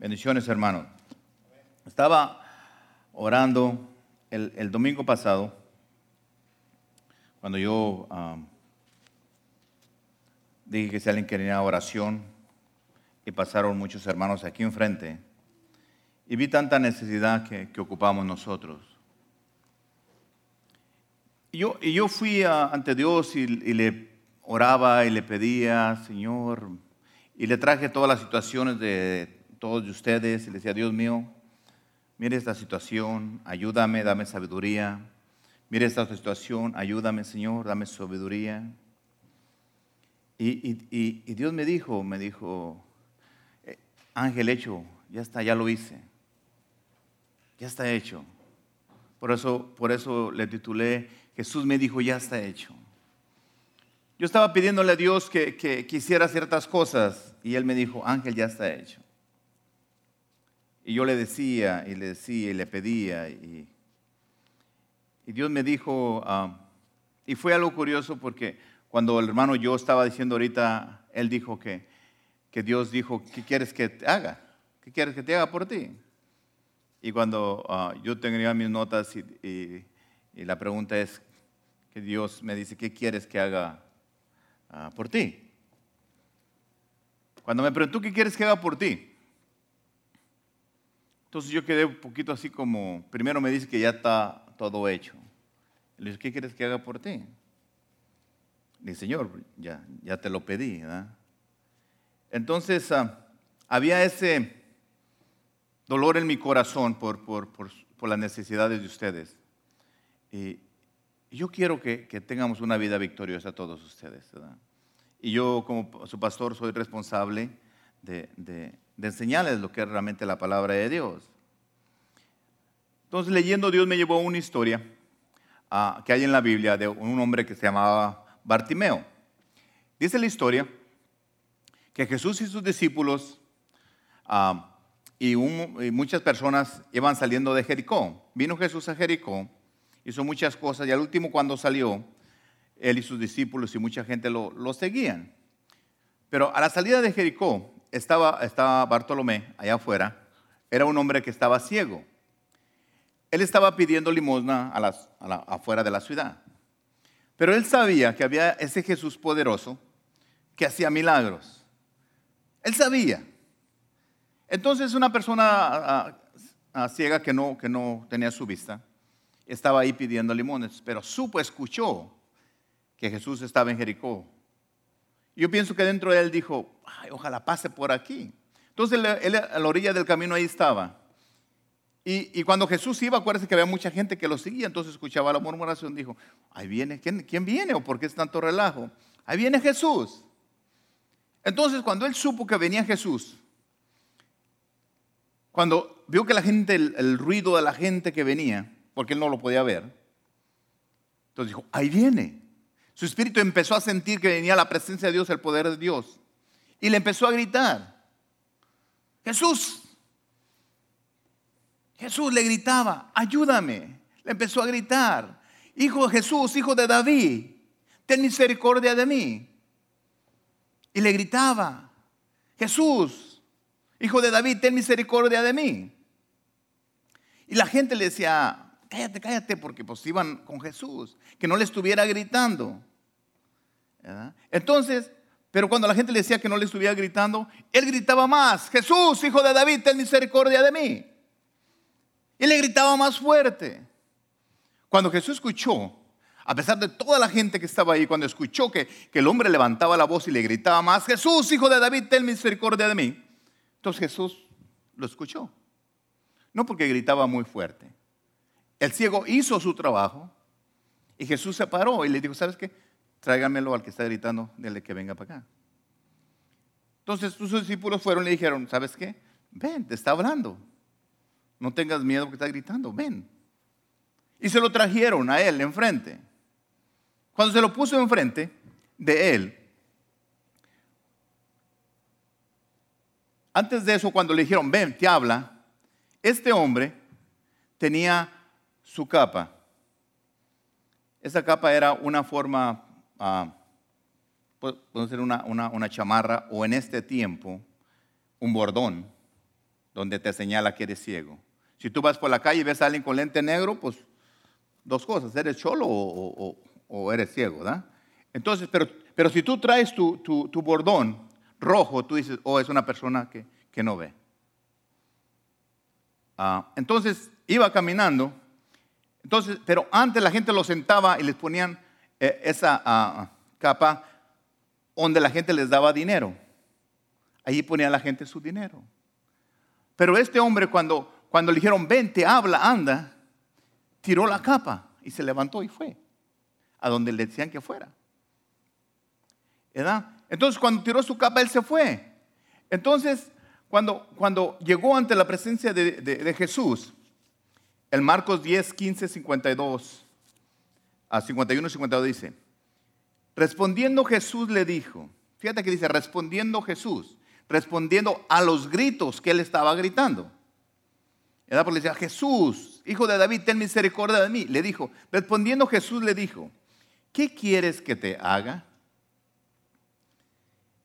Bendiciones, hermanos. Estaba orando el, el domingo pasado, cuando yo um, dije que si alguien quería oración, y pasaron muchos hermanos aquí enfrente, y vi tanta necesidad que, que ocupamos nosotros. Y yo, y yo fui a- ante Dios y le oraba y le pedía, Señor, y le traje todas las situaciones de todos de ustedes, y le decía, Dios mío, mire esta situación, ayúdame, dame sabiduría. Mire esta situación, ayúdame, Señor, dame sabiduría. Y, Dios me dijo, me dijo, "Eh, Ángel hecho, ya está, ya lo hice. Ya está hecho. Por eso, por eso le titulé, Jesús me dijo, ya está hecho. Yo estaba pidiéndole a Dios que, que quisiera ciertas cosas y Él me dijo, Ángel, ya está hecho. Y yo le decía y le decía y le pedía y, y Dios me dijo, ah, y fue algo curioso porque cuando el hermano yo estaba diciendo ahorita, él dijo que, que Dios dijo, ¿qué quieres que te haga? ¿Qué quieres que te haga por ti? Y cuando ah, yo tenía mis notas y, y- y la pregunta es que Dios me dice, ¿qué quieres que haga ah, por ti? Cuando me preguntó, ¿qué quieres que haga por ti? Entonces yo quedé un poquito así como, primero me dice que ya está todo hecho. Le dije, ¿qué quieres que haga por ti? Le dije, Señor, ya, ya te lo pedí. ¿verdad? Entonces ah, había ese dolor en mi corazón por, por, por- por las necesidades de ustedes. Y yo quiero que, que tengamos una vida victoriosa todos ustedes. ¿verdad? Y yo como su pastor soy responsable de, de- de enseñarles lo que es realmente la palabra de Dios. Entonces leyendo Dios me llevó a una historia ah, que hay en la Biblia de un hombre que se llamaba Bartimeo. Dice la historia que Jesús y sus discípulos ah, y, y muchas personas iban saliendo de Jericó. Vino Jesús a Jericó, hizo muchas cosas y al último cuando salió, él y sus discípulos y mucha gente lo, lo seguían. Pero a la salida de Jericó estaba, estaba Bartolomé allá afuera, era un hombre que estaba ciego. Él estaba pidiendo limosna a las- afuera de la ciudad. Pero él sabía que había ese Jesús poderoso que hacía milagros. Él sabía. Entonces una persona ciega que no, que no tenía su vista estaba ahí pidiendo limones, pero supo, escuchó que Jesús estaba en Jericó. Yo pienso que dentro de él dijo, "Ay, ojalá pase por aquí. Entonces él, a la orilla del camino ahí estaba. Y, cuando Jesús iba, acuérdense que había mucha gente que lo seguía, entonces escuchaba la murmuración, dijo, ahí viene, ¿quién, quién viene o por qué es tanto relajo? Ahí viene Jesús. Entonces cuando él supo que venía Jesús, cuando vio que la gente, el, el ruido de la gente que venía, porque él no lo podía ver, entonces dijo, ahí viene. Su espíritu empezó a sentir que venía la presencia de Dios, el poder de Dios. Y le empezó a gritar, Jesús, Jesús le gritaba, ayúdame. Le empezó a gritar, Hijo de Jesús, hijo de David, ten misericordia de mí. Y le gritaba, Jesús, hijo de David, ten misericordia de mí. Y la gente le decía, cállate, cállate, porque pues iban con Jesús, que no le estuviera gritando. Entonces, pero cuando la gente le decía que no le estuviera gritando, él gritaba más, Jesús, hijo de David, ten misericordia de mí. Y le gritaba más fuerte. Cuando Jesús escuchó, a pesar de toda la gente que estaba ahí, cuando escuchó que, que el hombre levantaba la voz y le gritaba más, Jesús, hijo de David, ten misericordia de mí. Entonces Jesús lo escuchó. No porque gritaba muy fuerte. El ciego hizo su trabajo y Jesús se paró y le dijo, ¿sabes qué? Tráigamelo al que está gritando, dile que venga para acá. Entonces sus discípulos fueron y le dijeron, ¿sabes qué? Ven, te está hablando. No tengas miedo que está gritando, ven. Y se lo trajeron a él enfrente. Cuando se lo puso enfrente de él, antes de eso, cuando le dijeron, ven, te habla, este hombre tenía su capa. Esa capa era una forma, ah, puede puede ser una, una- una chamarra o en este tiempo un bordón, donde te señala que eres ciego. Si tú vas por la calle y ves a alguien con lente negro, pues dos cosas, eres cholo o, eres ciego. Entonces, pero, pero si tú traes tu, tu, bordón rojo, tú dices, oh, es una persona que, que no ve. Ah, entonces, iba caminando, entonces, pero antes la gente lo sentaba y les ponían esa ah, capa donde la gente les daba dinero. Allí ponía la gente su dinero. Pero este hombre cuando cuando le dijeron, vente, habla, anda, tiró la capa y se levantó y fue a donde le decían que fuera. ¿Verdad? Entonces cuando tiró su capa, él se fue. Entonces, cuando, cuando llegó ante la presencia de, de Jesús, el Marcos 10, 15, 52 a 51 y 52 dice, respondiendo Jesús le dijo, fíjate que dice, respondiendo Jesús, respondiendo a los gritos que él estaba gritando. ¿verdad? Porque le decía, Jesús, hijo de David, ten misericordia de mí. Le dijo, respondiendo Jesús le dijo, ¿qué quieres que te haga?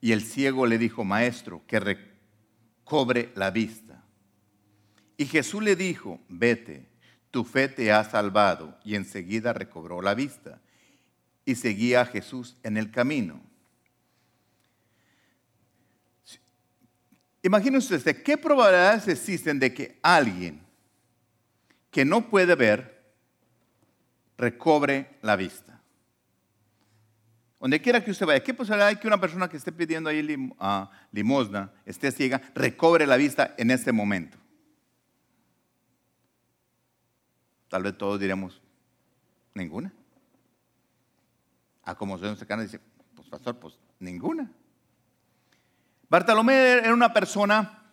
Y el ciego le dijo, maestro, que recobre la vista. Y Jesús le dijo, vete, tu fe te ha salvado. Y enseguida recobró la vista. Y seguía a Jesús en el camino. Imagínense usted, ¿qué probabilidades existen de que alguien que no puede ver recobre la vista? Donde quiera que usted vaya, ¿qué posibilidad hay que una persona que esté pidiendo ahí ah, limosna, esté ciega, recobre la vista en este momento? Tal vez todos diremos, ninguna. A como se nos dice, pues pastor, pues ninguna. Bartolomé era una persona,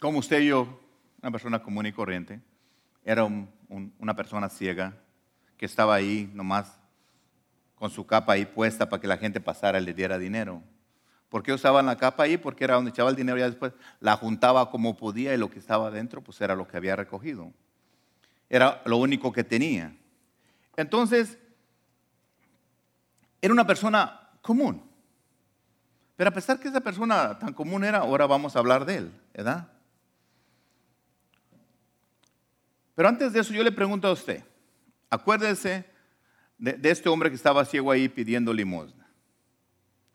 como usted y yo, una persona común y corriente. Era una persona ciega que estaba ahí nomás con su capa ahí puesta para que la gente pasara y le diera dinero. ¿Por qué usaban la capa ahí? Porque era donde echaba el dinero y después la juntaba como podía y lo que estaba adentro pues era lo que había recogido. Era lo único que tenía. Entonces, era una persona común. Pero a pesar que esa persona tan común era, ahora vamos a hablar de él, ¿verdad? Pero antes de eso yo le pregunto a usted, acuérdese de, este hombre que estaba ciego ahí pidiendo limosna.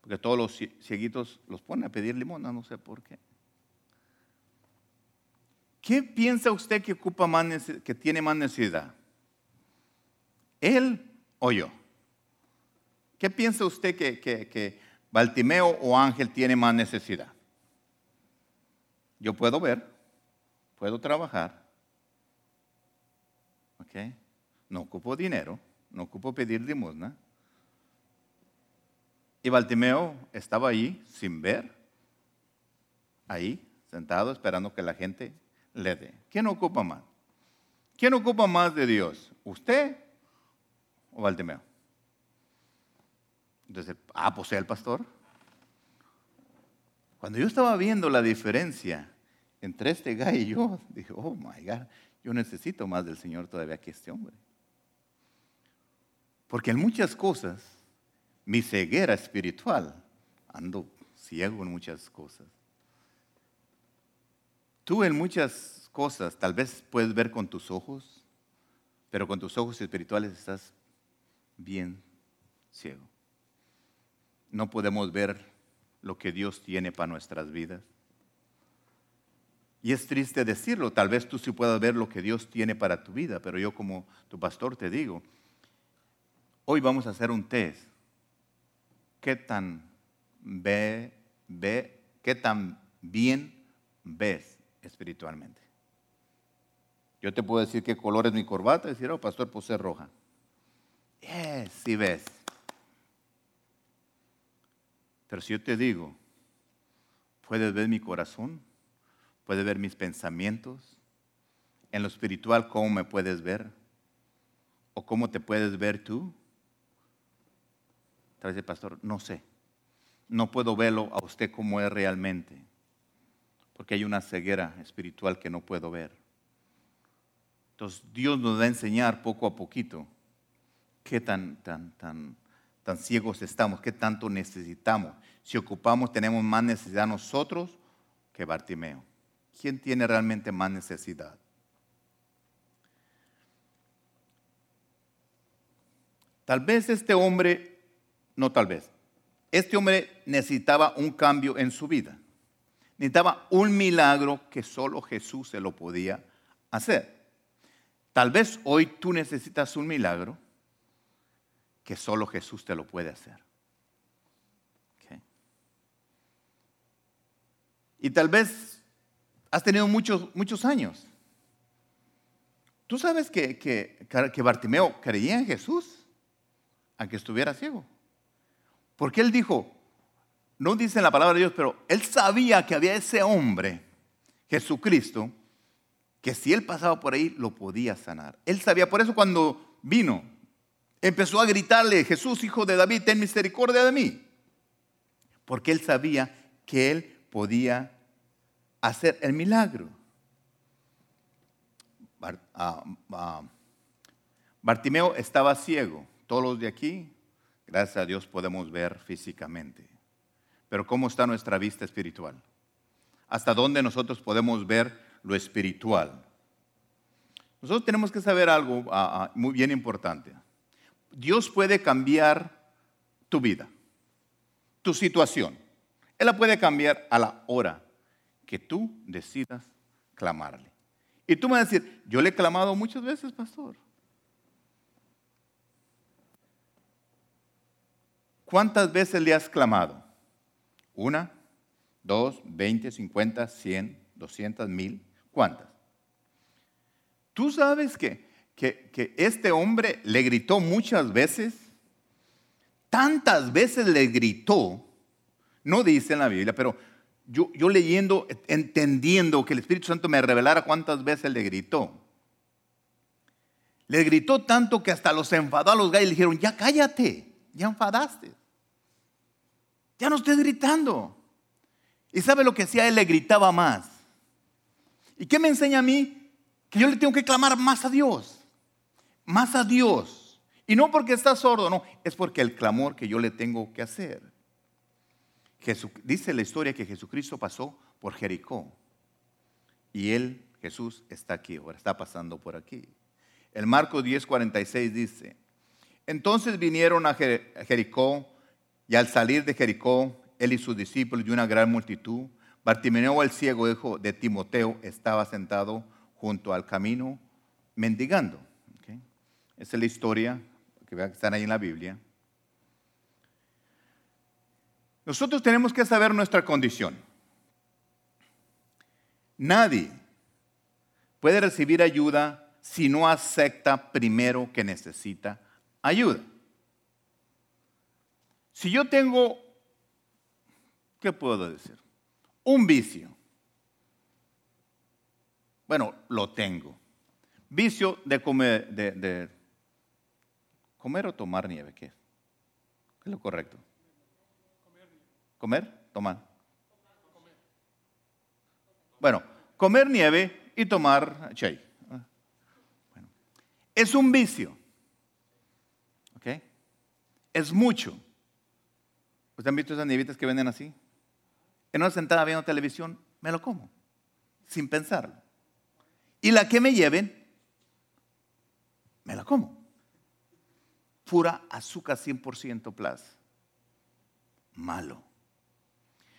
Porque todos los cieguitos los ponen a pedir limosna, no sé por qué. ¿Qué piensa usted que, ocupa más, que tiene más necesidad? ¿Él o yo? ¿Qué piensa usted que, que Baltimeo o Ángel tiene más necesidad. Yo puedo ver, puedo trabajar, ¿ok? No ocupo dinero, no ocupo pedir limosna. Y Baltimeo estaba ahí sin ver, ahí, sentado, esperando que la gente le dé. ¿Quién ocupa más? ¿Quién ocupa más de Dios? ¿Usted o Baltimeo? Entonces, ah, pues el pastor. Cuando yo estaba viendo la diferencia entre este guy y yo, dije, oh my God, yo necesito más del Señor todavía que este hombre. Porque en muchas cosas, mi ceguera espiritual, ando ciego en muchas cosas. Tú en muchas cosas tal vez puedes ver con tus ojos, pero con tus ojos espirituales estás bien ciego no podemos ver lo que Dios tiene para nuestras vidas. Y es triste decirlo, tal vez tú sí puedas ver lo que Dios tiene para tu vida, pero yo como tu pastor te digo, hoy vamos a hacer un test. ¿Qué tan ve, ve, qué tan bien ves espiritualmente? Yo te puedo decir qué color es mi corbata y decir, oh, pastor, es roja. Sí, sí ves. Pero si yo te digo, puedes ver mi corazón, puedes ver mis pensamientos, en lo espiritual, ¿cómo me puedes ver? ¿O cómo te puedes ver tú? Tal vez el pastor, no sé. No puedo verlo a usted como es realmente. Porque hay una ceguera espiritual que no puedo ver. Entonces Dios nos va a enseñar poco a poquito qué tan, tan, tan tan ciegos estamos, qué tanto necesitamos. Si ocupamos, tenemos más necesidad nosotros que Bartimeo. ¿quién tiene realmente más necesidad? Tal vez este hombre, no tal vez, este hombre necesitaba un cambio en su vida. Necesitaba un milagro que solo Jesús se lo podía hacer. Tal vez hoy tú necesitas un milagro que solo Jesús te lo puede hacer. Y tal vez has tenido muchos, muchos años. Tú sabes que, que, que Bartimeo creía en Jesús aunque estuviera ciego. Porque él dijo, no dice en la palabra de Dios, pero él sabía que había ese hombre, Jesucristo, que si él pasaba por ahí lo podía sanar. Él sabía, por eso cuando vino, empezó a gritarle, Jesús, hijo de David, ten misericordia de mí. Porque él sabía que él podía hacer el milagro. Ah, ah, Bartimeo estaba ciego. Todos los de aquí, gracias a Dios, podemos ver físicamente. Pero ¿cómo está nuestra vista espiritual? ¿Hasta dónde nosotros podemos ver lo espiritual? Nosotros tenemos que saber algo ah, ah, muy bien importante. Dios puede cambiar tu vida, tu situación. Él la puede cambiar a la hora que tú decidas clamarle. Y tú me vas a decir, yo le he clamado muchas veces, pastor. ¿Cuántas veces le has clamado? ¿Una? ¿Dos? ¿Veinte? ¿Cincuenta? ¿Cien? ¿Doscientas? ¿Mil? ¿Cuántas? ¿Tú sabes que, que, este hombre le gritó muchas veces? Tantas veces le gritó, no dice en la Biblia, pero yo, yo leyendo, entendiendo que el Espíritu Santo me revelara cuántas veces le gritó. Le gritó tanto que hasta los enfadó a los gallos y le dijeron, ya cállate ya enfadaste. Ya no estés gritando. ¿Y sabe lo que hacía? Él le gritaba más. ¿Y qué me enseña a mí? Que yo le tengo que clamar más a Dios. Más a Dios. Y no porque está sordo, no. Es porque el clamor que yo le tengo que hacer. dice la historia que Jesucristo pasó por Jericó. Y él, Jesús, está aquí ahora, está pasando por aquí. El Marco 10:46 dice, entonces vinieron a Jericó y al salir de Jericó, él y sus discípulos y una gran multitud, Bartimeo el ciego, hijo de Timoteo, estaba sentado junto al camino mendigando. Esa es la historia que están ahí en la Biblia. Nosotros tenemos que saber nuestra condición. Nadie puede recibir ayuda si no acepta primero que necesita ayuda. Si yo tengo, ¿qué puedo decir? Un vicio. Bueno, lo tengo. Vicio de comer, de, comer o tomar nieve, ¿qué? ¿Qué es lo correcto? ¿Comer? Tomar. Bueno, comer nieve y tomar chai. Bueno, es un vicio es mucho. ¿Ustedes han visto esas nievitas que venden así? En una sentada viendo televisión, me lo como, sin pensarlo. Y la que me lleven, me la como. Pura azúcar 100% plus. Malo.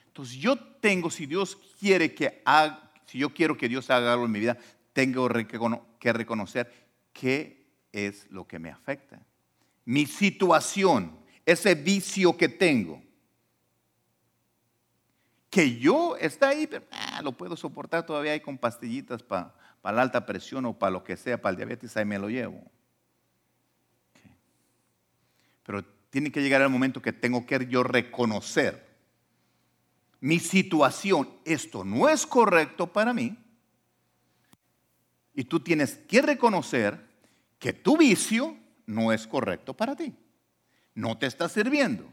Entonces yo tengo, si Dios quiere que haga, si yo quiero que Dios haga algo en mi vida, tengo que reconocer qué es lo que me afecta mi situación, ese vicio que tengo. Que yo está ahí, pero ah, lo puedo soportar todavía ahí con pastillitas para la alta presión o para lo que sea, para el diabetes, ahí me lo llevo. Pero tiene que llegar el momento que tengo que yo reconocer mi situación, esto no es correcto para mí. Y tú tienes que reconocer que tu vicio no es correcto para ti. No te está sirviendo.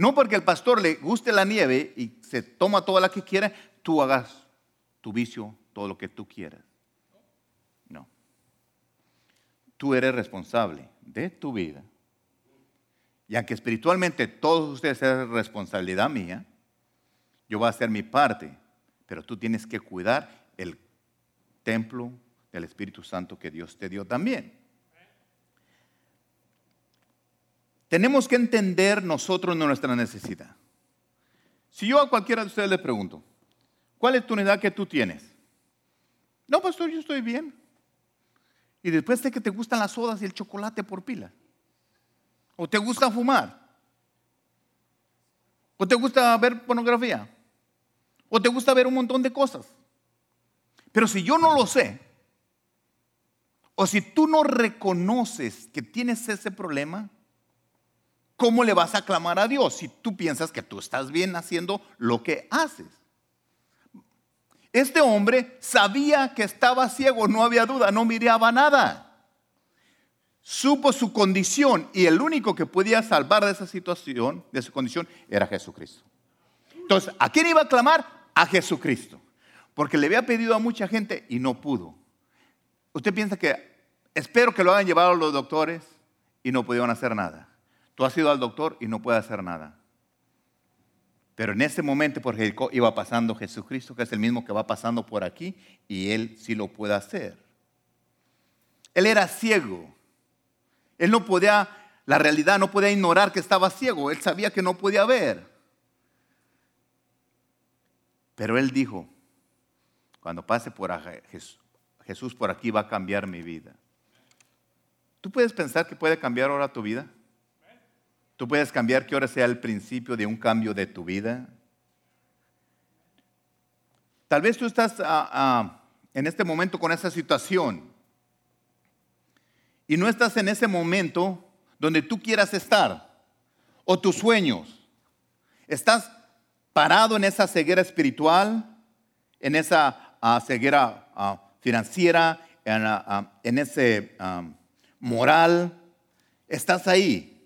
No porque el pastor le guste la nieve y se toma toda la que quiera, tú hagas tu vicio todo lo que tú quieras. No. Tú eres responsable de tu vida. Y aunque espiritualmente todos ustedes es responsabilidad mía, yo voy a hacer mi parte, pero tú tienes que cuidar el templo del Espíritu Santo que Dios te dio también. Tenemos que entender nosotros nuestra necesidad. Si yo a cualquiera de ustedes le pregunto, ¿cuál es tu necesidad que tú tienes? No, pastor, yo estoy bien. Y después de que te gustan las sodas y el chocolate por pila. O te gusta fumar. O te gusta ver pornografía. O te gusta ver un montón de cosas. Pero si yo no lo sé, o si tú no reconoces que tienes ese problema, ¿cómo le vas a clamar a Dios si tú piensas que tú estás bien haciendo lo que haces? Este hombre sabía que estaba ciego, no había duda, no miraba nada. Supo su condición y el único que podía salvar de esa situación, de su condición, era Jesucristo. Entonces, ¿a quién iba a clamar? A Jesucristo. Porque le había pedido a mucha gente y no pudo. Usted piensa que, espero que lo hayan llevado los doctores y no pudieron hacer nada. Tú has ido al doctor y no puede hacer nada. Pero en ese momento por Jericó iba pasando Jesucristo, que es el mismo que va pasando por aquí, y él sí lo puede hacer. Él era ciego. Él no podía, la realidad no podía ignorar que estaba ciego. Él sabía que no podía ver. Pero él dijo, cuando pase por Jesús por aquí va a cambiar mi vida. ¿Tú puedes pensar que puede cambiar ahora tu vida? Tú puedes cambiar que ahora sea el principio de un cambio de tu vida. Tal vez tú estás ah, ah, en este momento con esa situación y no estás en ese momento donde tú quieras estar o tus sueños. Estás parado en esa ceguera espiritual, en esa ah, ceguera financiera, en, en ese moral. Estás ahí.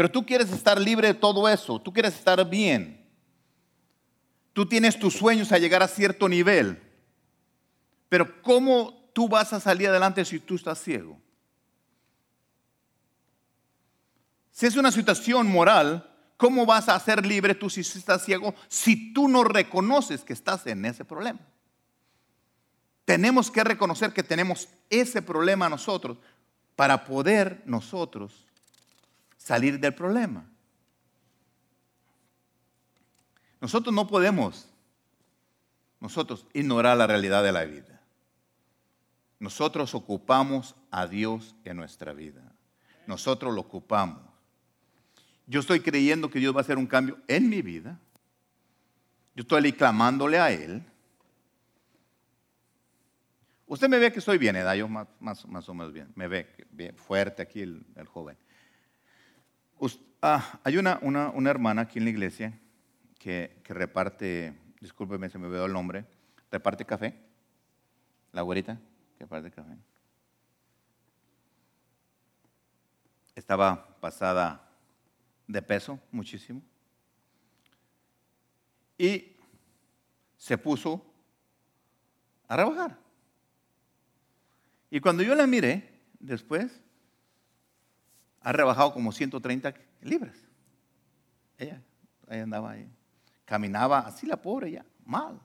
Pero tú quieres estar libre de todo eso, tú quieres estar bien. Tú tienes tus sueños a llegar a cierto nivel. Pero ¿cómo tú vas a salir adelante si tú estás ciego? Si es una situación moral, ¿cómo vas a ser libre tú si estás ciego si tú no reconoces que estás en ese problema? Tenemos que reconocer que tenemos ese problema nosotros para poder nosotros salir del problema. Nosotros no podemos, nosotros, ignorar la realidad de la vida. Nosotros ocupamos a Dios en nuestra vida. Nosotros lo ocupamos. Yo estoy creyendo que Dios va a hacer un cambio en mi vida. Yo estoy clamándole a Él. Usted me ve que estoy bien, ¿eh? Yo más, más, o menos bien. Me ve fuerte aquí el joven. Ah, hay una, una, hermana aquí en la iglesia que, reparte, discúlpeme, se me veo el nombre, reparte café. La abuelita que reparte café. Estaba pasada de peso muchísimo. Y se puso a rebajar. Y cuando yo la miré después, ha rebajado como 130 libras. Ella, ella andaba ahí. Caminaba así la pobre ya, mal.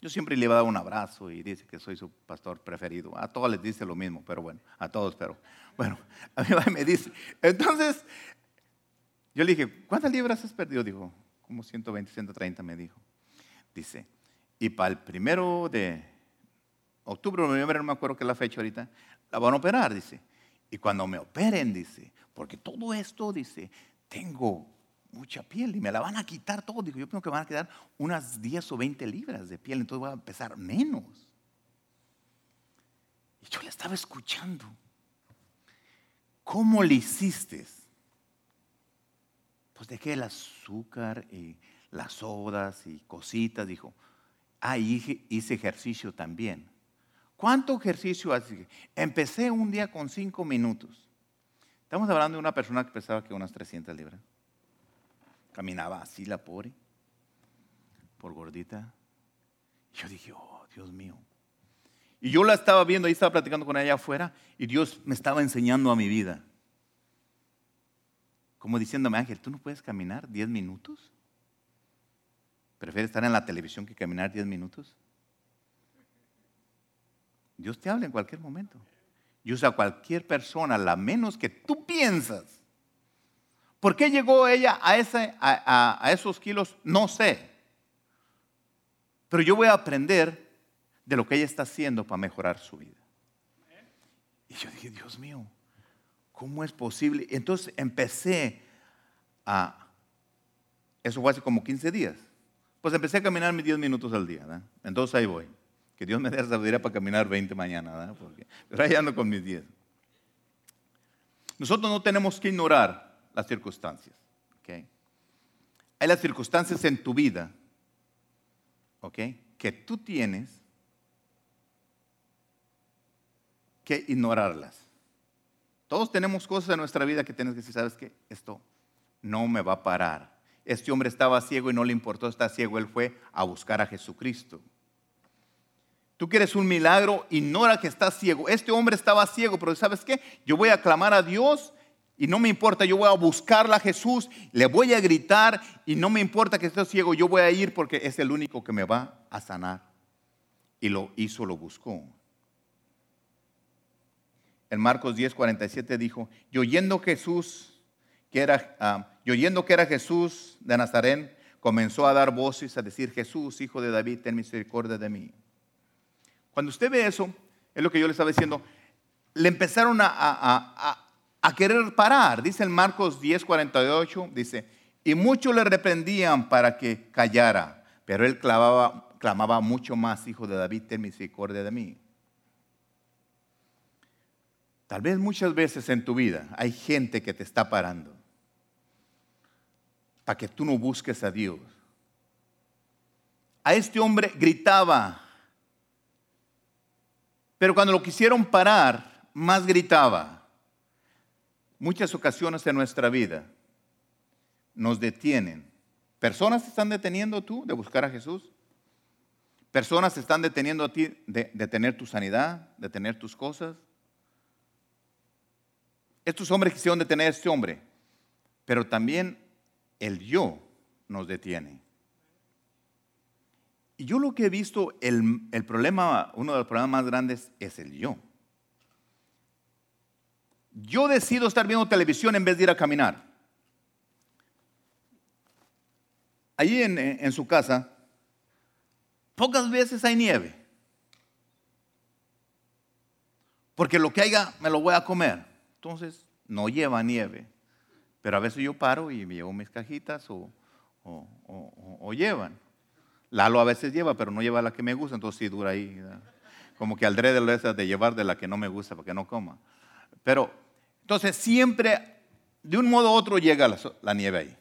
Yo siempre le iba a dar un abrazo y dice que soy su pastor preferido. A todos les dice lo mismo, pero bueno, a todos, pero bueno, a mí me dice. Entonces, yo le dije, ¿cuántas libras has perdido? Dijo, como 120, 130 me dijo. Dice, y para el primero de octubre noviembre, no me acuerdo qué es la fecha ahorita, la van a operar, dice. Y cuando me operen, dice, porque todo esto, dice, tengo mucha piel y me la van a quitar todo. Digo, yo creo que van a quedar unas 10 o 20 libras de piel, entonces voy a pesar menos. Y yo le estaba escuchando. ¿Cómo le hiciste? Pues dejé el azúcar y las sodas y cositas. Dijo, ah, hice ejercicio también. ¿Cuánto ejercicio hace? Empecé un día con cinco minutos. Estamos hablando de una persona que pesaba que unas 300 libras. Caminaba así la pobre, por gordita. Yo dije, oh, Dios mío. Y yo la estaba viendo, ahí estaba platicando con ella afuera, y Dios me estaba enseñando a mi vida. Como diciéndome, Ángel, ¿tú no puedes caminar 10 minutos? ¿Prefieres estar en la televisión que caminar 10 minutos? Dios te habla en cualquier momento. Y usa a cualquier persona, la menos que tú piensas. ¿Por qué llegó ella a, esos kilos? No sé. Pero yo voy a aprender de lo que ella está haciendo para mejorar su vida. Y yo dije, Dios mío, ¿cómo es posible? Entonces empecé a, eso fue hace como 15 días, pues empecé a caminar mis 10 minutos al día. Entonces ahí voy. Que Dios me dé sabiduría para caminar 20 mañana. Porque, pero ahí ando con mis 10. Nosotros no tenemos que ignorar las circunstancias. Hay las circunstancias en tu vida que tú tienes que ignorarlas. Todos tenemos cosas en nuestra vida que tienes que decir, ¿sabes qué? Esto no me va a parar. Este hombre estaba ciego y no le importó estar ciego, él fue a buscar a Jesucristo. Tú quieres un milagro, ignora que estás ciego. Este hombre estaba ciego, pero ¿sabes qué? Yo voy a clamar a Dios y no me importa, yo voy a buscarla a Jesús, le voy a gritar y no me importa que esté ciego, yo voy a ir porque es el único que me va a sanar. Y lo hizo, lo buscó. En Marcos 10, 47 dijo, y oyendo Jesús, que era, ah, y oyendo que era Jesús de Nazaret, comenzó a dar voces a decir, Jesús, hijo de David, ten misericordia de mí. Cuando usted ve eso, es lo que yo le estaba diciendo, le empezaron a, a, a querer parar. Dice en Marcos 10, 48, dice, y muchos le reprendían para que callara, pero él clamaba mucho más, hijo de David, ten misericordia de mí. Tal vez muchas veces en tu vida hay gente que te está parando para que tú no busques a Dios. A este hombre gritaba, pero cuando lo quisieron parar, más gritaba. Muchas ocasiones en nuestra vida nos detienen. Personas te están deteniendo tú de buscar a Jesús. Personas te están deteniendo a ti de, de tener tu sanidad, de tener tus cosas. Estos hombres quisieron detener a este hombre, pero también el yo nos detiene. Y yo lo que he visto, el, el, problema, uno de los problemas más grandes es el yo. Yo decido estar viendo televisión en vez de ir a caminar. Allí en, en su casa, pocas veces hay nieve. Porque lo que haya me lo voy a comer. Entonces, no lleva nieve. Pero a veces yo paro y me llevo mis cajitas o, o, llevan. Lalo a veces lleva, pero no lleva la que me gusta, entonces sí dura ahí. Como que al de lo de llevar de la que no me gusta para que no coma. Pero, entonces siempre, de un modo u otro, llega la, la nieve ahí.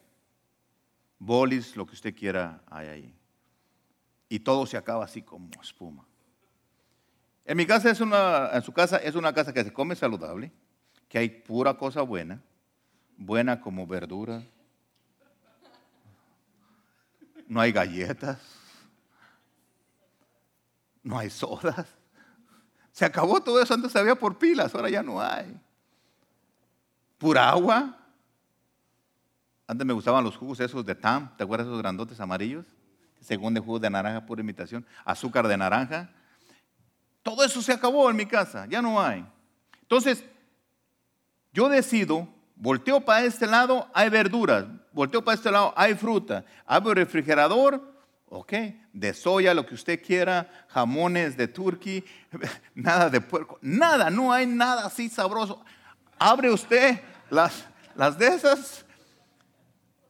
Bolis, lo que usted quiera, hay ahí. Y todo se acaba así como espuma. En mi casa es una, en su casa es una casa que se come saludable que hay pura cosa buena, buena como verdura. No hay galletas, no hay sodas. Se acabó todo eso, antes había por pilas, ahora ya no hay. Pura agua. Antes me gustaban los jugos esos de TAM, ¿te acuerdas esos grandotes amarillos? Según de jugo de naranja, pura imitación. Azúcar de naranja. Todo eso se acabó en mi casa, ya no hay. Entonces, yo decido, volteo para este lado, hay verduras, volteo para este lado, hay fruta, abro el refrigerador, ok, de soya, lo que usted quiera, jamones de turkey, nada de puerco, nada, no hay nada así sabroso. Abre usted las, las de esas.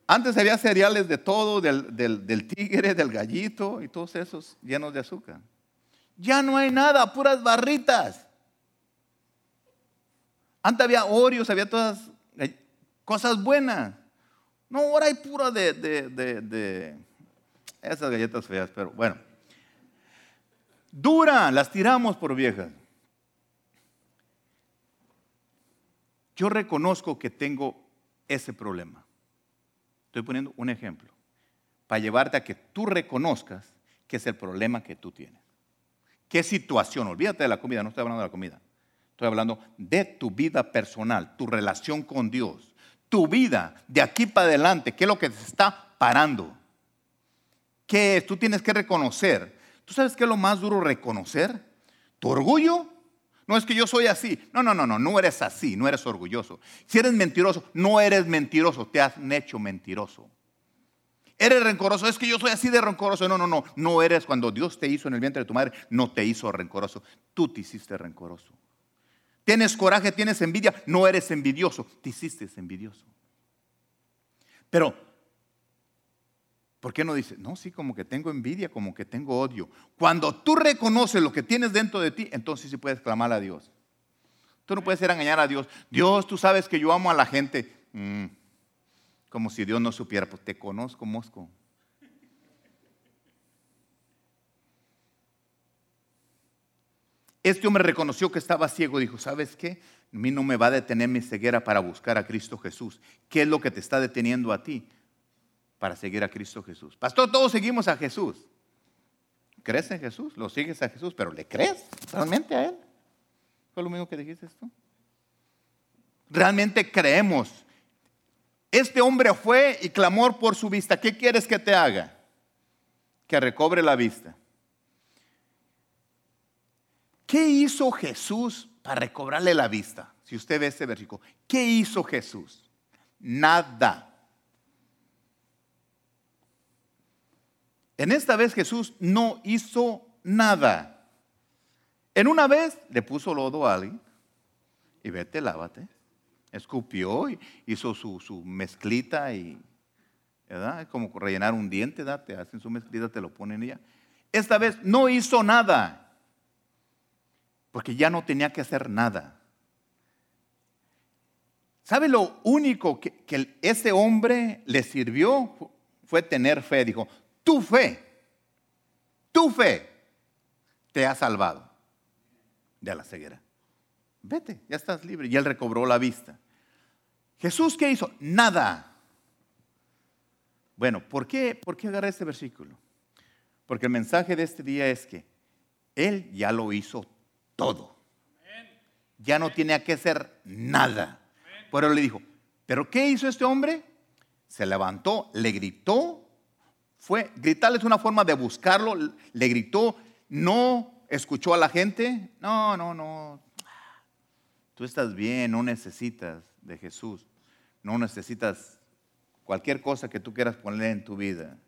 Antes había cereales de todo, del, del, del tigre, del gallito y todos esos llenos de azúcar. Ya no hay nada, puras barritas. Antes había Oreos, había todas cosas buenas. No, ahora hay pura de, de, esas galletas feas, pero bueno. Dura, las tiramos por viejas. Yo reconozco que tengo ese problema. Estoy poniendo un ejemplo para llevarte a que tú reconozcas que es el problema que tú tienes. ¿Qué situación? Olvídate de la comida, no estoy hablando de la comida. Estoy hablando de tu vida personal, tu relación con Dios, tu vida de aquí para adelante, qué es lo que te está parando. ¿Qué es? Tú tienes que reconocer. ¿Tú sabes qué es lo más duro reconocer? ¿Tu orgullo? No es que yo soy así. No, no, no, no, no eres así, no eres orgulloso. Si eres mentiroso, no eres mentiroso, te has hecho mentiroso. Eres rencoroso, es que yo soy así de rencoroso. No, no, no, no eres cuando Dios te hizo en el vientre de tu madre, no te hizo rencoroso. Tú te hiciste rencoroso. Tienes coraje, tienes envidia, no eres envidioso, te hiciste envidioso. Pero, ¿por qué no dices? No, sí, como que tengo envidia, como que tengo odio. Cuando tú reconoces lo que tienes dentro de ti, entonces sí puedes clamar a Dios. Tú no puedes ir a engañar a Dios. Dios, tú sabes que yo amo a la gente. Mm como si Dios no supiera, pues te conozco, Mosco. Este hombre reconoció que estaba ciego. Dijo, ¿sabes qué? A mí no me va a detener mi ceguera para buscar a Cristo Jesús. ¿Qué es lo que te está deteniendo a ti para seguir a Cristo Jesús? Pastor, todos seguimos a Jesús. ¿Crees en Jesús? ¿Lo sigues a Jesús? ¿Pero le crees realmente a Él? ¿Fue lo mismo que dijiste tú? Realmente creemos este hombre fue y clamó por su vista. ¿Qué quieres que te haga? Que recobre la vista. ¿Qué hizo Jesús para recobrarle la vista? Si usted ve ese versículo, ¿qué hizo Jesús? Nada. En esta vez Jesús no hizo nada. En una vez le puso lodo a alguien y vete, lávate escupió y hizo su, mezclita y, ¿verdad? Es como rellenar un diente, ¿verdad? Hacen su mezclita, te lo ponen ella. Esta vez no hizo nada, porque ya no tenía que hacer nada. ¿Sabe lo único que, que ese hombre le sirvió? Fue tener fe. Dijo, tu fe, tu fe te ha salvado de la ceguera. Vete, ya estás libre. Y él recobró la vista. Jesús, ¿qué hizo? Nada. Bueno, ¿por qué, ¿por qué agarré este versículo? Porque el mensaje de este día es que Él ya lo hizo todo. Ya no tenía que hacer nada. Por eso le dijo, ¿pero qué hizo este hombre? Se levantó, le gritó. Fue, gritarle es una forma de buscarlo. Le gritó, no escuchó a la gente. No, no, no. Tú estás bien, no necesitas de Jesús. No necesitas cualquier cosa que tú quieras poner en tu vida.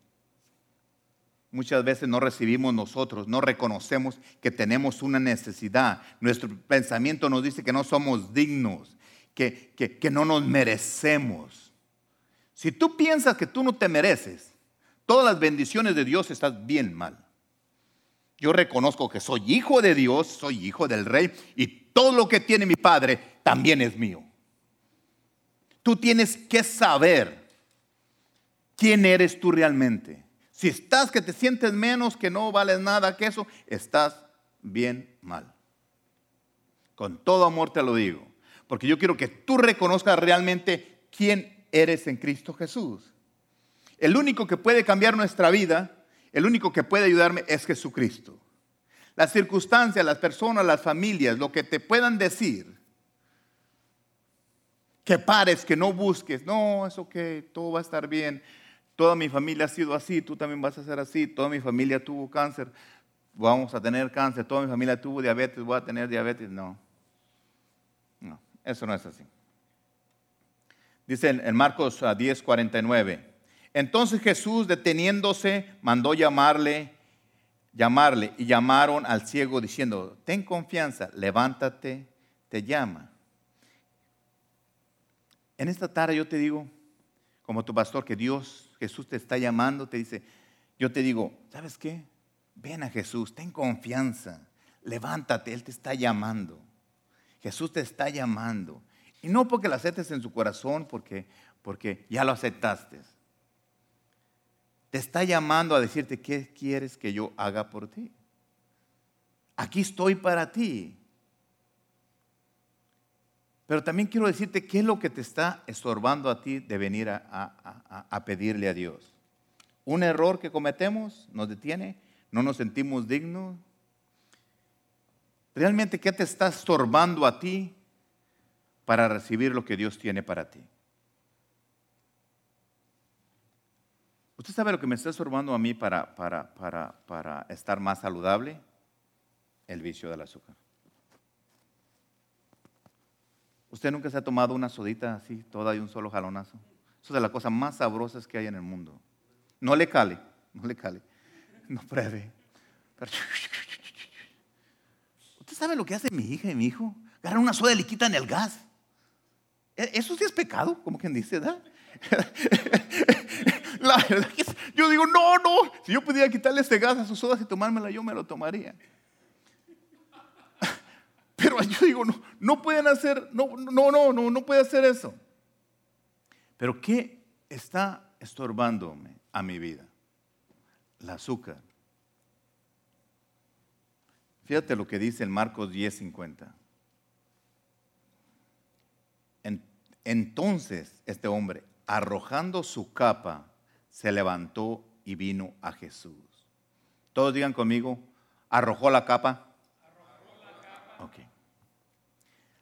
Muchas veces no recibimos nosotros, no reconocemos que tenemos una necesidad. Nuestro pensamiento nos dice que no somos dignos, que, que, no nos merecemos. Si tú piensas que tú no te mereces, todas las bendiciones de Dios estás bien mal. Yo reconozco que soy hijo de Dios, soy hijo del rey y todo lo que tiene mi padre también es mío. Tú tienes que saber quién eres tú realmente. Si estás que te sientes menos, que no vales nada, que eso, estás bien mal. Con todo amor te lo digo. Porque yo quiero que tú reconozcas realmente quién eres en Cristo Jesús. El único que puede cambiar nuestra vida, el único que puede ayudarme es Jesucristo. Las circunstancias, las personas, las familias, lo que te puedan decir, que pares, que no busques. No, es ok, todo va a estar bien. Toda mi familia ha sido así, tú también vas a ser así. Toda mi familia tuvo cáncer, vamos a tener cáncer. Toda mi familia tuvo diabetes, voy a tener diabetes. No, no, eso no es así. Dice en Marcos 10, 49. Entonces Jesús, deteniéndose, mandó llamarle, llamarle, y llamaron al ciego diciendo, ten confianza, levántate, te llama. En esta tarde yo te digo, como tu pastor, que Dios, Jesús te está llamando, te dice, yo te digo, ¿sabes qué? Ven a Jesús, ten confianza, levántate, Él te está llamando. Jesús te está llamando. Y no porque lo aceptes en su corazón, porque, porque ya lo aceptaste. Te está llamando a decirte, ¿qué quieres que yo haga por ti? Aquí estoy para ti. Pero también quiero decirte qué es lo que te está estorbando a ti de venir a, pedirle a Dios. Un error que cometemos nos detiene, no nos sentimos dignos. ¿Realmente qué te está estorbando a ti para recibir lo que Dios tiene para ti? ¿Usted sabe lo que me está estorbando a mí para, para, para estar más saludable? el vicio del azúcar. ¿Usted nunca se ha tomado una sodita así, toda de un solo jalonazo? Eso es de las cosas más sabrosas que hay en el mundo. No le cale, no le cale, no pruebe. ¿Usted sabe lo que hace mi hija y mi hijo? Agarran una soda y le quitan el gas. E, eso sí es pecado, como quien dice, ¿verdad? La verdad que yo digo, no, no, si yo pudiera quitarle este gas a sus sodas y tomármela, yo me lo tomaría. Pero yo digo, no, no pueden hacer, no, no, no, no, no puede hacer eso. Pero ¿qué está estorbándome a mi vida? El azúcar. Fíjate lo que dice en Marcos 10:50. Entonces este hombre, arrojando su capa, se levantó y vino a Jesús. Todos digan conmigo, arrojó la capa.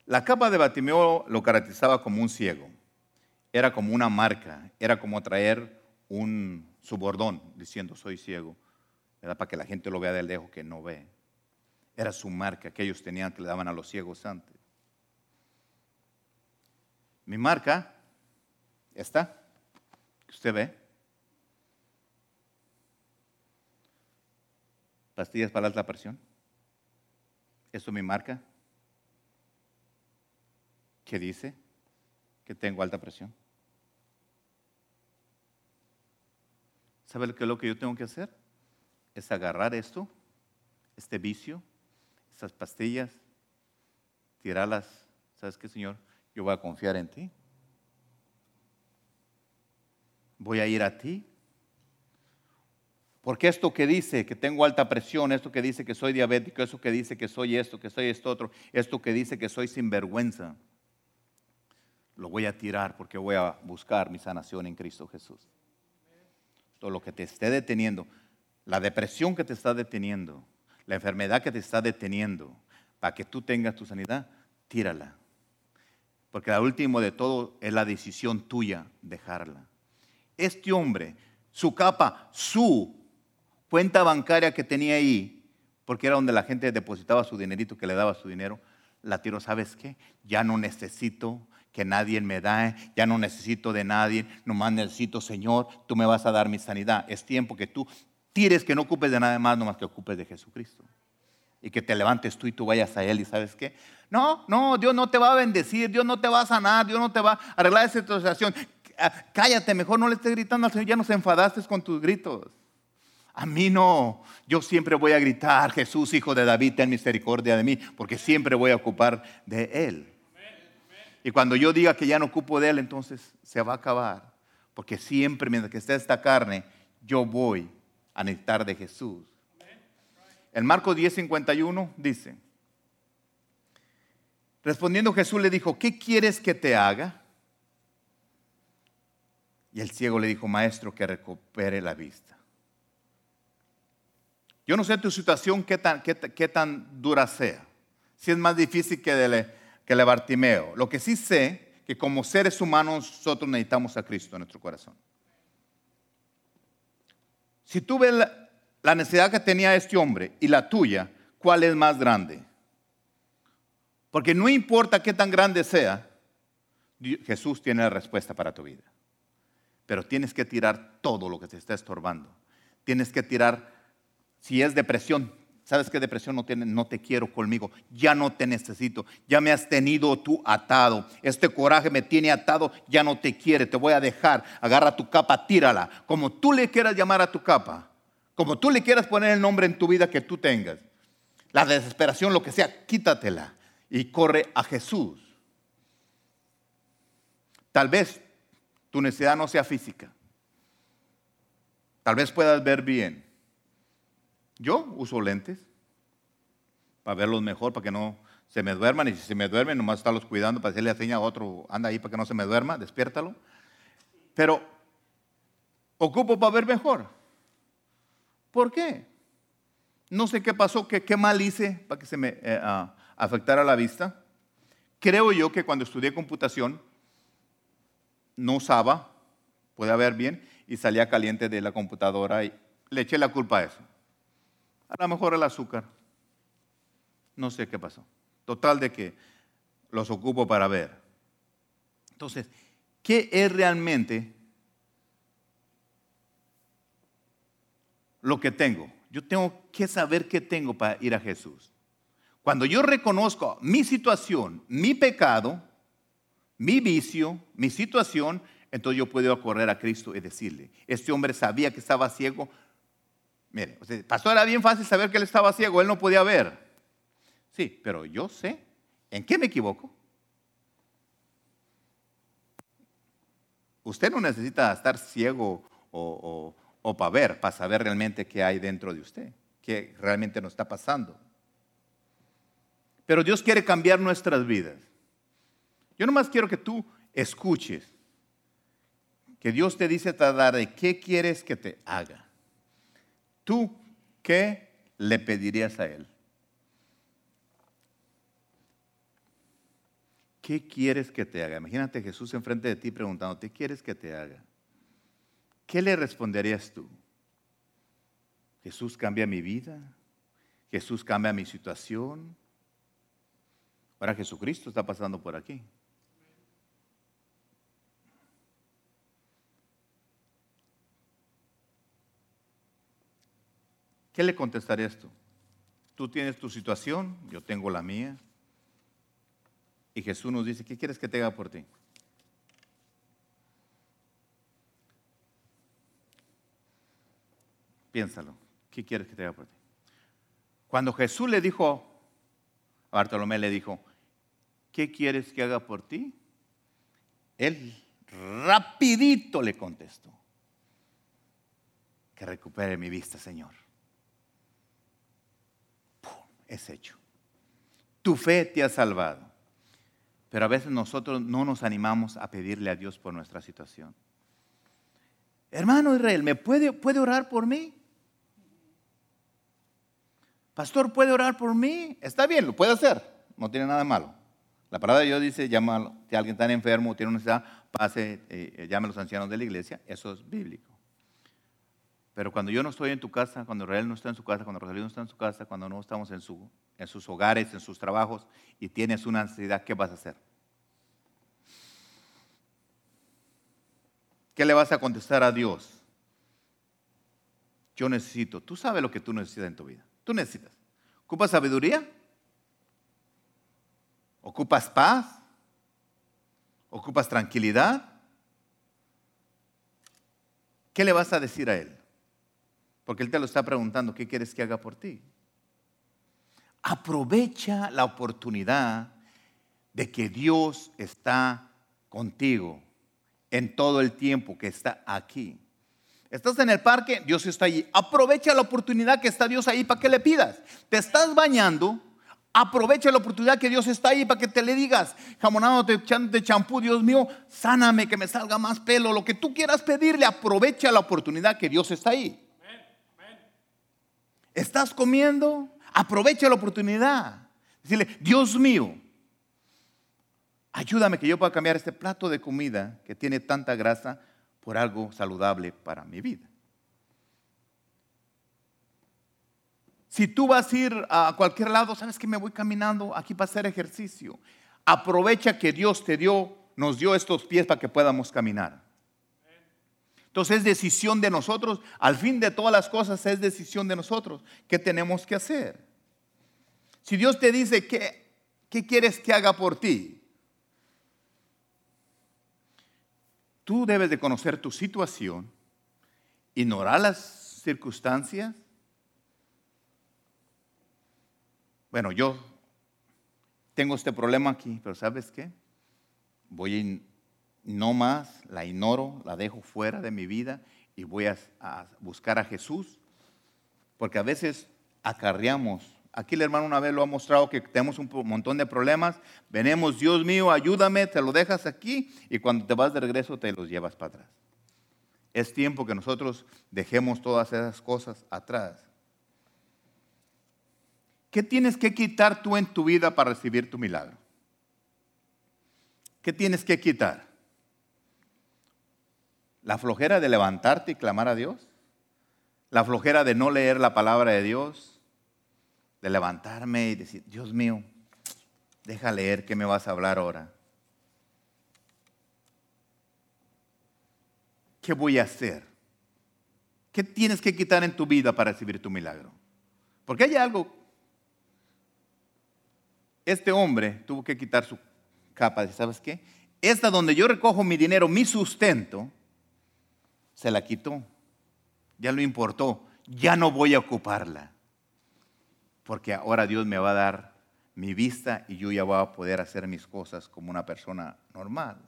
La capa de Batimeo lo caracterizaba como un ciego. Era como una marca, era como traer un subordón diciendo soy ciego, era para que la gente lo vea de lejos que no ve. Era su marca que ellos tenían que le daban a los ciegos antes. Mi marca, esta, que usted ve, pastillas para alta presión. Esto es mi marca. ¿Qué dice? Que tengo alta presión. ¿Sabe qué es lo que yo tengo que hacer? Es agarrar esto, este vicio, estas pastillas, tirarlas. ¿Sabes qué, Señor? Yo voy a confiar en ti. Voy a ir a ti. Porque esto que dice que tengo alta presión, esto que dice que soy diabético, esto que dice que soy esto, que soy esto otro, esto que dice que soy sinvergüenza, lo voy a tirar porque voy a buscar mi sanación en Cristo Jesús. Todo lo que te esté deteniendo, la depresión que te está deteniendo, la enfermedad que te está deteniendo, para que tú tengas tu sanidad, tírala. Porque la último de todo es la decisión tuya dejarla. Este hombre, su capa, su cuenta bancaria que tenía ahí, porque era donde la gente depositaba su dinerito, que le daba su dinero, la tiró, ¿sabes qué? Ya no necesito que nadie me da, ya no necesito de nadie, nomás necesito, Señor, tú me vas a dar mi sanidad. Es tiempo que tú tires, que no ocupes de nada más, nomás que ocupes de Jesucristo. Y que te levantes tú y tú vayas a Él y sabes qué? No, no, Dios no te va a bendecir, Dios no te va a sanar, Dios no te va a arreglar esa situación. Ah, cállate, mejor no le estés gritando al Señor, ya nos enfadaste con tus gritos. A mí no, yo siempre voy a gritar, Jesús, hijo de David, ten misericordia de mí, porque siempre voy a ocupar de Él. Y cuando yo diga que ya no ocupo de Él, entonces se va a acabar. Porque siempre, mientras que esté esta carne, yo voy a necesitar de Jesús. En Marcos 10:51 dice, respondiendo Jesús le dijo, ¿qué quieres que te haga? Y el ciego le dijo, maestro, que recupere la vista. Yo no sé tu situación qué tan, qué, tan dura sea. Si es más difícil que de, que le Bartimeo. Lo que sí sé, que como seres humanos nosotros necesitamos a Cristo en nuestro corazón. Si tú ves la, necesidad que tenía este hombre y la tuya, ¿cuál es más grande? Porque no importa qué tan grande sea, Jesús tiene la respuesta para tu vida. Pero tienes que tirar todo lo que te está estorbando. Tienes que tirar, si es depresión, ¿Sabes qué depresión no tiene? No te quiero conmigo, ya no te necesito, ya me has tenido tú atado. Este coraje me tiene atado, ya no te quiere, te voy a dejar. Agarra tu capa, tírala. Como tú le quieras llamar a tu capa, como tú le quieras poner el nombre en tu vida que tú tengas. La desesperación, lo que sea, quítatela y corre a Jesús. Tal vez tu necesidad no sea física. Tal vez puedas ver bien. Yo uso lentes para verlos mejor, para que no se me duerman. Y si se me duermen, nomás estarlos cuidando para hacerle seña a otro, anda ahí para que no se me duerma, despiértalo. Pero ocupo para ver mejor. ¿Por qué? No sé qué pasó, qué, qué mal hice para que se me eh, afectara la vista. Creo yo que cuando estudié computación no usaba, puede ver bien, y salía caliente de la computadora y le eché la culpa a eso. A lo mejor el azúcar. No sé qué pasó. Total de que los ocupo para ver. Entonces, ¿qué es realmente lo que tengo? Yo tengo que saber qué tengo para ir a Jesús. Cuando yo reconozco mi situación, mi pecado, mi vicio, mi situación, entonces yo puedo correr a Cristo y decirle, este hombre sabía que estaba ciego. Mire, pastor, era bien fácil saber que él estaba ciego, él no podía ver. Sí, pero yo sé, ¿en qué me equivoco? Usted no necesita estar ciego o, para ver, para saber realmente qué hay dentro de usted, qué realmente nos está pasando. Pero Dios quiere cambiar nuestras vidas. Yo nomás quiero que tú escuches que Dios te dice de qué quieres que te haga. ¿Tú qué le pedirías a Él? ¿Qué quieres que te haga? Imagínate Jesús enfrente de ti preguntando, ¿qué quieres que te haga? ¿Qué le responderías tú? Jesús cambia mi vida. Jesús cambia mi situación. Ahora Jesucristo está pasando por aquí. ¿Qué le contestarías tú? Tú tienes tu situación, yo tengo la mía. Y Jesús nos dice, ¿qué quieres que te haga por ti? Piénsalo, ¿qué quieres que te haga por ti? Cuando Jesús le dijo, a Bartolomé le dijo, ¿qué quieres que haga por ti? Él rapidito le contestó, que recupere mi vista, Señor es hecho. Tu fe te ha salvado. Pero a veces nosotros no nos animamos a pedirle a Dios por nuestra situación. Hermano Israel, ¿me puede, orar por mí? Pastor, ¿puede orar por mí? Está bien, lo puede hacer. No tiene nada de malo. La palabra de Dios dice, llama, si alguien está enfermo, tiene una necesidad, pase, eh, llame a los ancianos de la iglesia. Eso es bíblico. Pero cuando yo no estoy en tu casa, cuando Israel no está en su casa, cuando Rosalía no está en su casa, cuando no estamos en, su, en sus hogares, en sus trabajos y tienes una necesidad, ¿qué vas a hacer? ¿Qué le vas a contestar a Dios? Yo necesito. Tú sabes lo que tú necesitas en tu vida. Tú necesitas. ¿Ocupas sabiduría? ¿Ocupas paz? ¿Ocupas tranquilidad? ¿Qué le vas a decir a Él? Porque Él te lo está preguntando, ¿qué quieres que haga por ti? Aprovecha la oportunidad de que Dios está contigo en todo el tiempo que está aquí. Estás en el parque, Dios está allí. Aprovecha la oportunidad que está Dios ahí para que le pidas. Te estás bañando, aprovecha la oportunidad que Dios está ahí para que te le digas, jamonado de champú, Dios mío, sáname, que me salga más pelo, lo que tú quieras pedirle, aprovecha la oportunidad que Dios está ahí. ¿Estás comiendo? Aprovecha la oportunidad. Decirle, Dios mío, ayúdame que yo pueda cambiar este plato de comida que tiene tanta grasa por algo saludable para mi vida. Si tú vas a ir a cualquier lado, sabes que me voy caminando aquí para hacer ejercicio. Aprovecha que Dios te dio, nos dio estos pies para que podamos caminar. Entonces es decisión de nosotros, al fin de todas las cosas es decisión de nosotros. ¿Qué tenemos que hacer? Si Dios te dice, ¿qué, qué quieres que haga por ti? Tú debes de conocer tu situación, ignorar las circunstancias. Bueno, yo tengo este problema aquí, pero ¿sabes qué? Voy a no más, la ignoro, la dejo fuera de mi vida y voy a, buscar a Jesús, porque a veces acarreamos. Aquí el hermano una vez lo ha mostrado que tenemos un montón de problemas. Venemos, Dios mío, ayúdame, te lo dejas aquí y cuando te vas de regreso te los llevas para atrás. Es tiempo que nosotros dejemos todas esas cosas atrás. ¿Qué tienes que quitar tú en tu vida para recibir tu milagro? ¿Qué tienes que quitar? La flojera de levantarte y clamar a Dios. La flojera de no leer la palabra de Dios. de levantarme y decir, Dios mío, deja leer qué me vas a hablar ahora. ¿Qué voy a hacer? ¿Qué tienes que quitar en tu vida para recibir tu milagro? Porque hay algo. Este hombre tuvo que quitar su capa. ¿Sabes qué? Esta donde yo recojo mi dinero, mi sustento, se la quitó. Ya lo importó. Ya no voy a ocuparla. Porque ahora Dios me va a dar mi vista y yo ya voy a poder hacer mis cosas como una persona normal.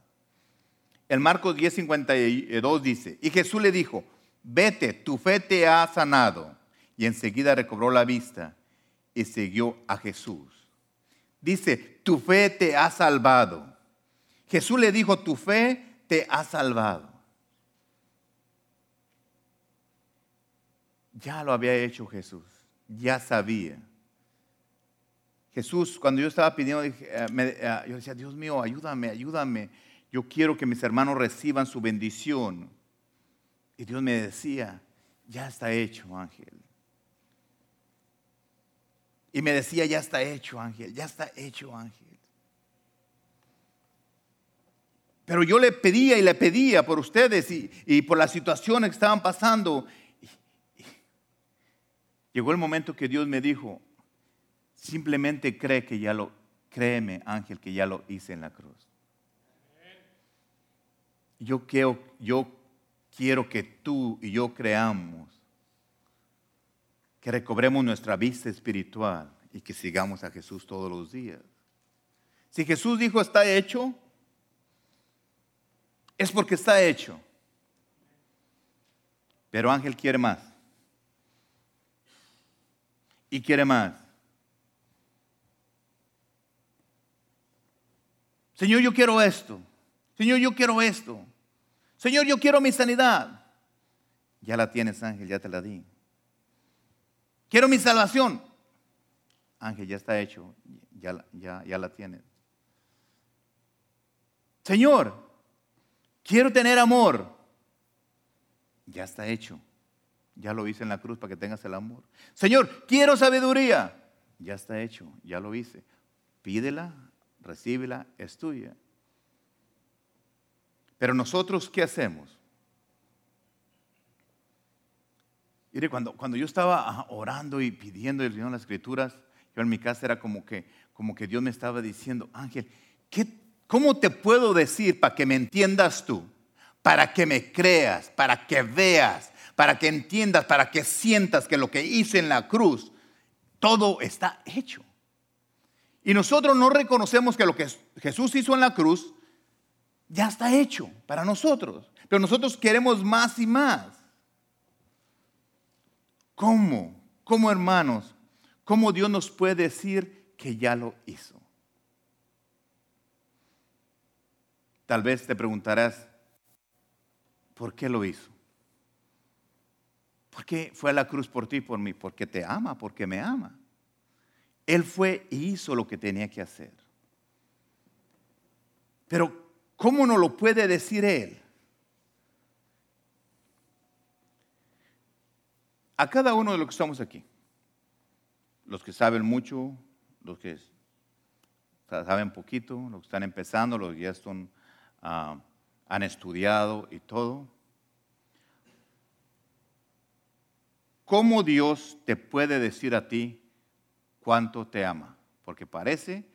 El Marcos 10:52 dice, y Jesús le dijo, vete, tu fe te ha sanado. Y enseguida recobró la vista y siguió a Jesús. Dice, tu fe te ha salvado. Jesús le dijo, tu fe te ha salvado. Ya lo había hecho Jesús, ya sabía. Jesús, cuando yo estaba pidiendo, eh, eh, yo decía, Dios mío, ayúdame, ayúdame. Yo quiero que mis hermanos reciban su bendición. Y Dios me decía, ya está hecho, Ángel. Y me decía, ya está hecho, Ángel, ya está hecho, Ángel. Pero yo le pedía y le pedía por ustedes y, por las situaciones que estaban pasando. Llegó el momento que Dios me dijo, simplemente cree que ya lo, créeme Ángel, que ya lo hice en la cruz. Yo quiero, yo quiero que tú y yo creamos, que recobremos nuestra vista espiritual y que sigamos a Jesús todos los días. Si Jesús dijo está hecho, es porque está hecho. Pero Ángel quiere más. Y quiere más. Señor, yo quiero esto. Señor, yo quiero esto. Señor, yo quiero mi sanidad. Ya la tienes, Ángel, ya te la di. Quiero mi salvación. Ángel, ya está hecho. Ya, ya, la tienes. Señor, Quiero tener amor. Ya está hecho. Ya lo hice en la cruz para que tengas el amor. Señor, quiero sabiduría. Ya está hecho. Ya lo hice. Pídela, recíbela, es tuya. Pero nosotros, ¿qué hacemos? Mire, cuando, cuando yo estaba orando y pidiendo el Señor las escrituras, yo en mi casa era como que, como que Dios me estaba diciendo, Ángel, ¿qué ¿Cómo te puedo decir para que me entiendas tú? Para que me creas, para que veas, para que entiendas, para que sientas que lo que hice en la cruz, todo está hecho. Y nosotros no reconocemos que lo que Jesús hizo en la cruz ya está hecho para nosotros. Pero nosotros queremos más y más. ¿Cómo? ¿Cómo hermanos? ¿Cómo Dios nos puede decir que ya lo hizo? Tal vez te preguntarás, ¿por qué lo hizo? ¿Por qué fue a la cruz por ti, por mí? Porque te ama, porque me ama. Él fue y hizo lo que tenía que hacer. Pero, ¿cómo no lo puede decir Él? A cada uno de los que estamos aquí, los que saben mucho, los que saben poquito, los que están empezando, los que ya están Ah, han estudiado y todo. ¿Cómo Dios te puede decir a ti cuánto te ama? Porque parece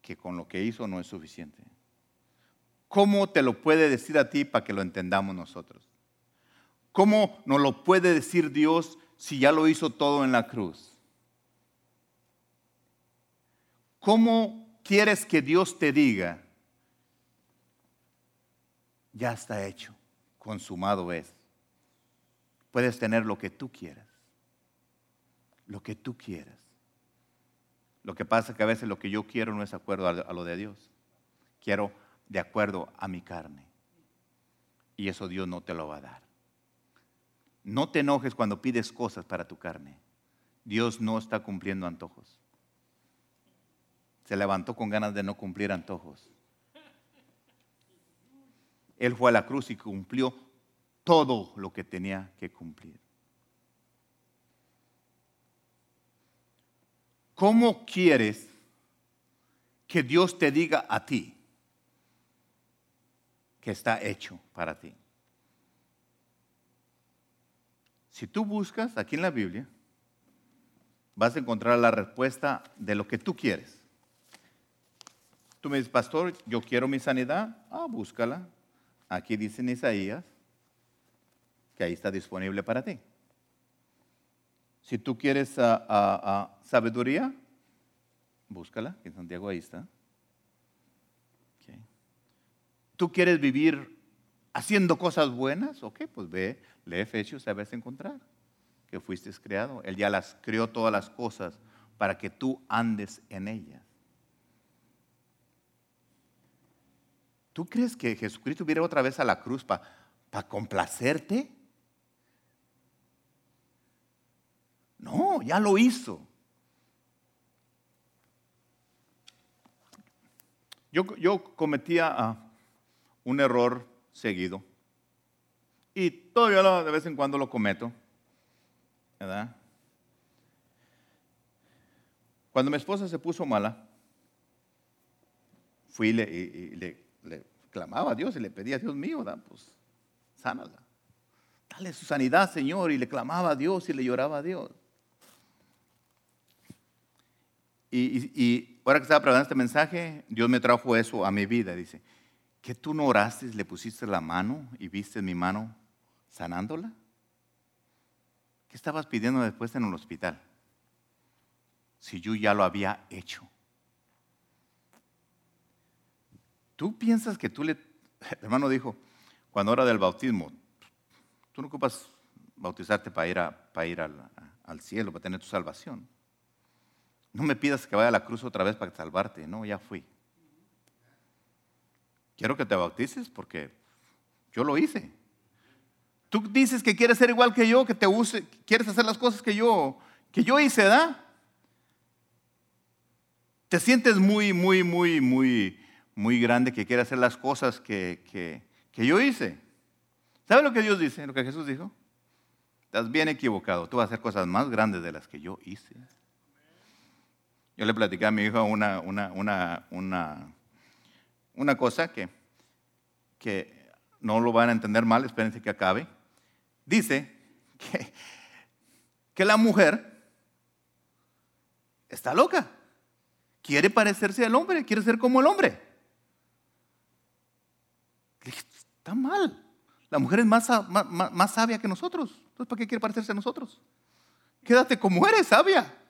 que con lo que hizo no es suficiente. ¿Cómo te lo puede decir a ti para que lo entendamos nosotros? ¿Cómo nos lo puede decir Dios si ya lo hizo todo en la cruz? ¿Cómo quieres que Dios te diga ya está hecho, consumado es. Puedes tener lo que tú quieras, lo que tú quieras. Lo que pasa es que a veces lo que yo quiero no es acuerdo a lo de Dios. Quiero de acuerdo a mi carne. Y eso Dios no te lo va a dar. No te enojes cuando pides cosas para tu carne. Dios no está cumpliendo antojos. Se levantó con ganas de no cumplir antojos. Él fue a la cruz y cumplió todo lo que tenía que cumplir. ¿Cómo quieres que Dios te diga a ti que está hecho para ti? Si tú buscas aquí en la Biblia, vas a encontrar la respuesta de lo que tú quieres. Tú me dices, pastor, yo quiero mi sanidad. Ah, búscala. Aquí dice en Isaías que ahí está disponible para ti. Si tú quieres ah, ah, ah, sabiduría, búscala, en Santiago ahí está. ¿Tú quieres vivir haciendo cosas buenas? Ok, pues ve, lee Efesios, sabes encontrar que fuiste creado. Él ya las creó todas las cosas para que tú andes en ellas. ¿Tú crees que Jesucristo hubiera otra vez a la cruz para complacerte? No, ya lo hizo. Yo, cometía ah, un error seguido y todavía de vez en cuando lo cometo, ¿verdad? Cuando mi esposa se puso mala, fui y le, clamaba a Dios y le pedía a Dios mío, pues sánala. Dale su sanidad, Señor, y le clamaba a Dios y le lloraba a Dios. Y, ahora que estaba preparando este mensaje, Dios me trajo eso a mi vida. Dice, ¿que tú no oraste, le pusiste la mano y viste mi mano sanándola? ¿Qué estabas pidiendo después en el hospital? Si yo ya lo había hecho. Tú piensas que tú le... El hermano dijo, cuando era del bautismo, tú no ocupas bautizarte para ir, para ir al cielo, para tener tu salvación. No me pidas que vaya a la cruz otra vez para salvarte. No, ya fui. Quiero que te bautices porque yo lo hice. Tú dices que quieres ser igual que yo, que te use, quieres hacer las cosas que yo, que yo hice, ¿da? Te sientes muy, muy, muy, muy, muy grande que quieres hacer las cosas que, que, que yo hice. ¿Sabes lo que Dios dice? Lo que Jesús dijo. Estás bien equivocado. Tú vas a hacer cosas más grandes de las que yo hice. Yo le platicé a mi hijo una, una, una, una, una cosa que, que no lo van a entender mal, espérense que acabe. Dice que, que la mujer está loca. Quiere parecerse al hombre, quiere ser como el hombre. está mal. La mujer es más, más, más sabia que nosotros. Entonces, ¿para qué quiere parecerse a nosotros? Quédate como eres, sabia.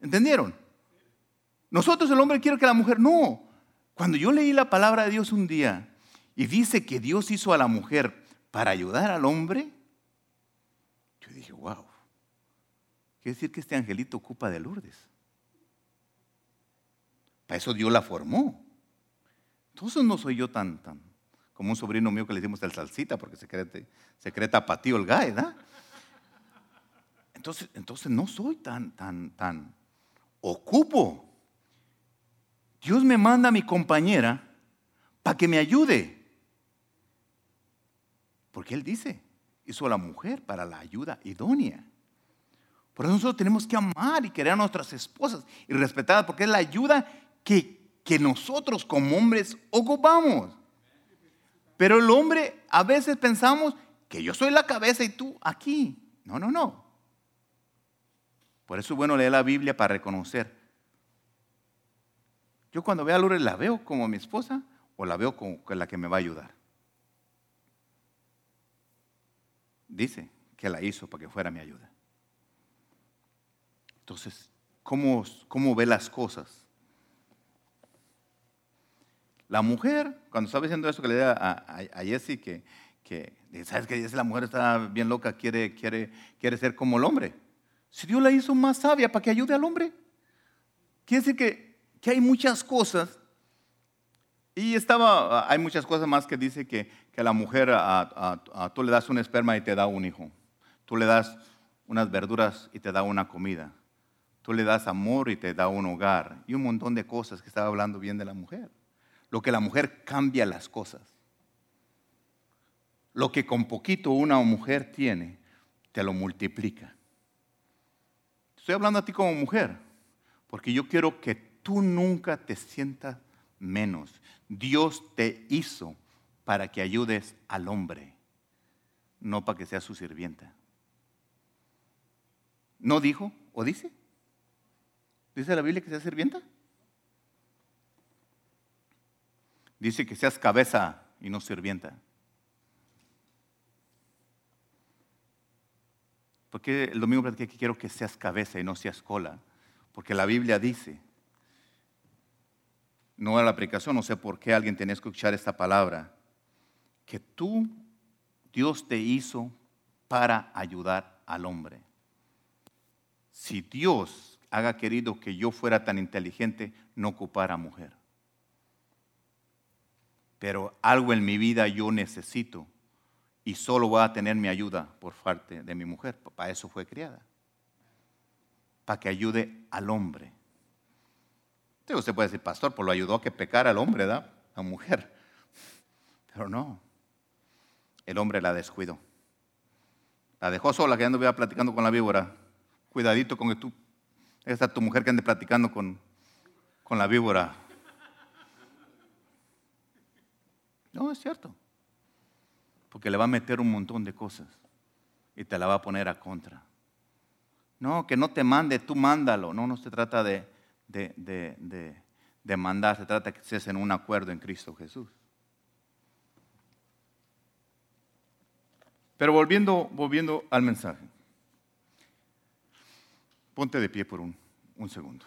¿Entendieron? Nosotros el hombre quiere que la mujer, no. Cuando yo leí la palabra de Dios un día y dice que Dios hizo a la mujer para ayudar al hombre, yo dije, wow, quiere decir que este angelito ocupa de Lourdes. Para eso Dios la formó. Entonces no soy yo tan, tan, como un sobrino mío que le decimos el salsita porque se cree, se cree tapatío el gae, ¿verdad? Entonces, entonces no soy tan, tan, tan, ocupo. Dios me manda a mi compañera para que me ayude. Porque Él dice, hizo la mujer para la ayuda idónea. Por eso nosotros tenemos que amar y querer a nuestras esposas y respetarlas, porque es la ayuda que, que nosotros como hombres ocupamos. Pero el hombre a veces pensamos que yo soy la cabeza y tú aquí. No, no, no. Por eso es bueno leer la Biblia para reconocer. Yo cuando veo a Lourdes la veo como mi esposa o la veo como la que me va a ayudar. Dice que la hizo para que fuera mi ayuda. Entonces, ¿cómo, cómo ve las cosas? La mujer, cuando estaba diciendo eso que le di a, Jessie, que, que, ¿sabes que la mujer está bien loca, quiere, quiere, quiere ser como el hombre? Si Dios la hizo más sabia para que ayude al hombre. Quiere decir que, que hay muchas cosas. Y estaba, hay muchas cosas más que dice que, que a la mujer a, tú le das un esperma y te da un hijo. Tú le das unas verduras y te da una comida. Tú le das amor y te da un hogar. Y un montón de cosas que estaba hablando bien de la mujer. Lo que la mujer cambia las cosas. Lo que con poquito una mujer tiene, te lo multiplica. Estoy hablando a ti como mujer, porque yo quiero que tú nunca te sientas menos. Dios te hizo para que ayudes al hombre, no para que seas su sirvienta. ¿No dijo o dice? ¿Dice la Biblia que seas sirvienta? Dice que seas cabeza y no sirvienta. Porque el domingo platiqué que quiero que seas cabeza y no seas cola. Porque la Biblia dice, no a la aplicación, no sé por qué alguien tenía que escuchar esta palabra, que tú, Dios te hizo para ayudar al hombre. Si Dios haga querido que yo fuera tan inteligente, no ocupara mujer. Pero algo en mi vida yo necesito y solo voy a tener mi ayuda por parte de mi mujer. Para eso fue criada. Para que ayude al hombre. usted puede decir, pastor, pues lo ayudó a que pecara al hombre, ¿da? La mujer. Pero no. El hombre la descuidó. La dejó sola, que ando platicando con la víbora. Cuidadito con que tú, esa tu mujer que ande platicando con, con la víbora. No, es cierto porque le va a meter un montón de cosas y te la va a poner a contra. No, que no te mande, tú mándalo. No, no se trata de, de, mandar, se trata de que estés en un acuerdo en Cristo Jesús. Pero volviendo, volviendo al mensaje, ponte de pie por un, un segundo.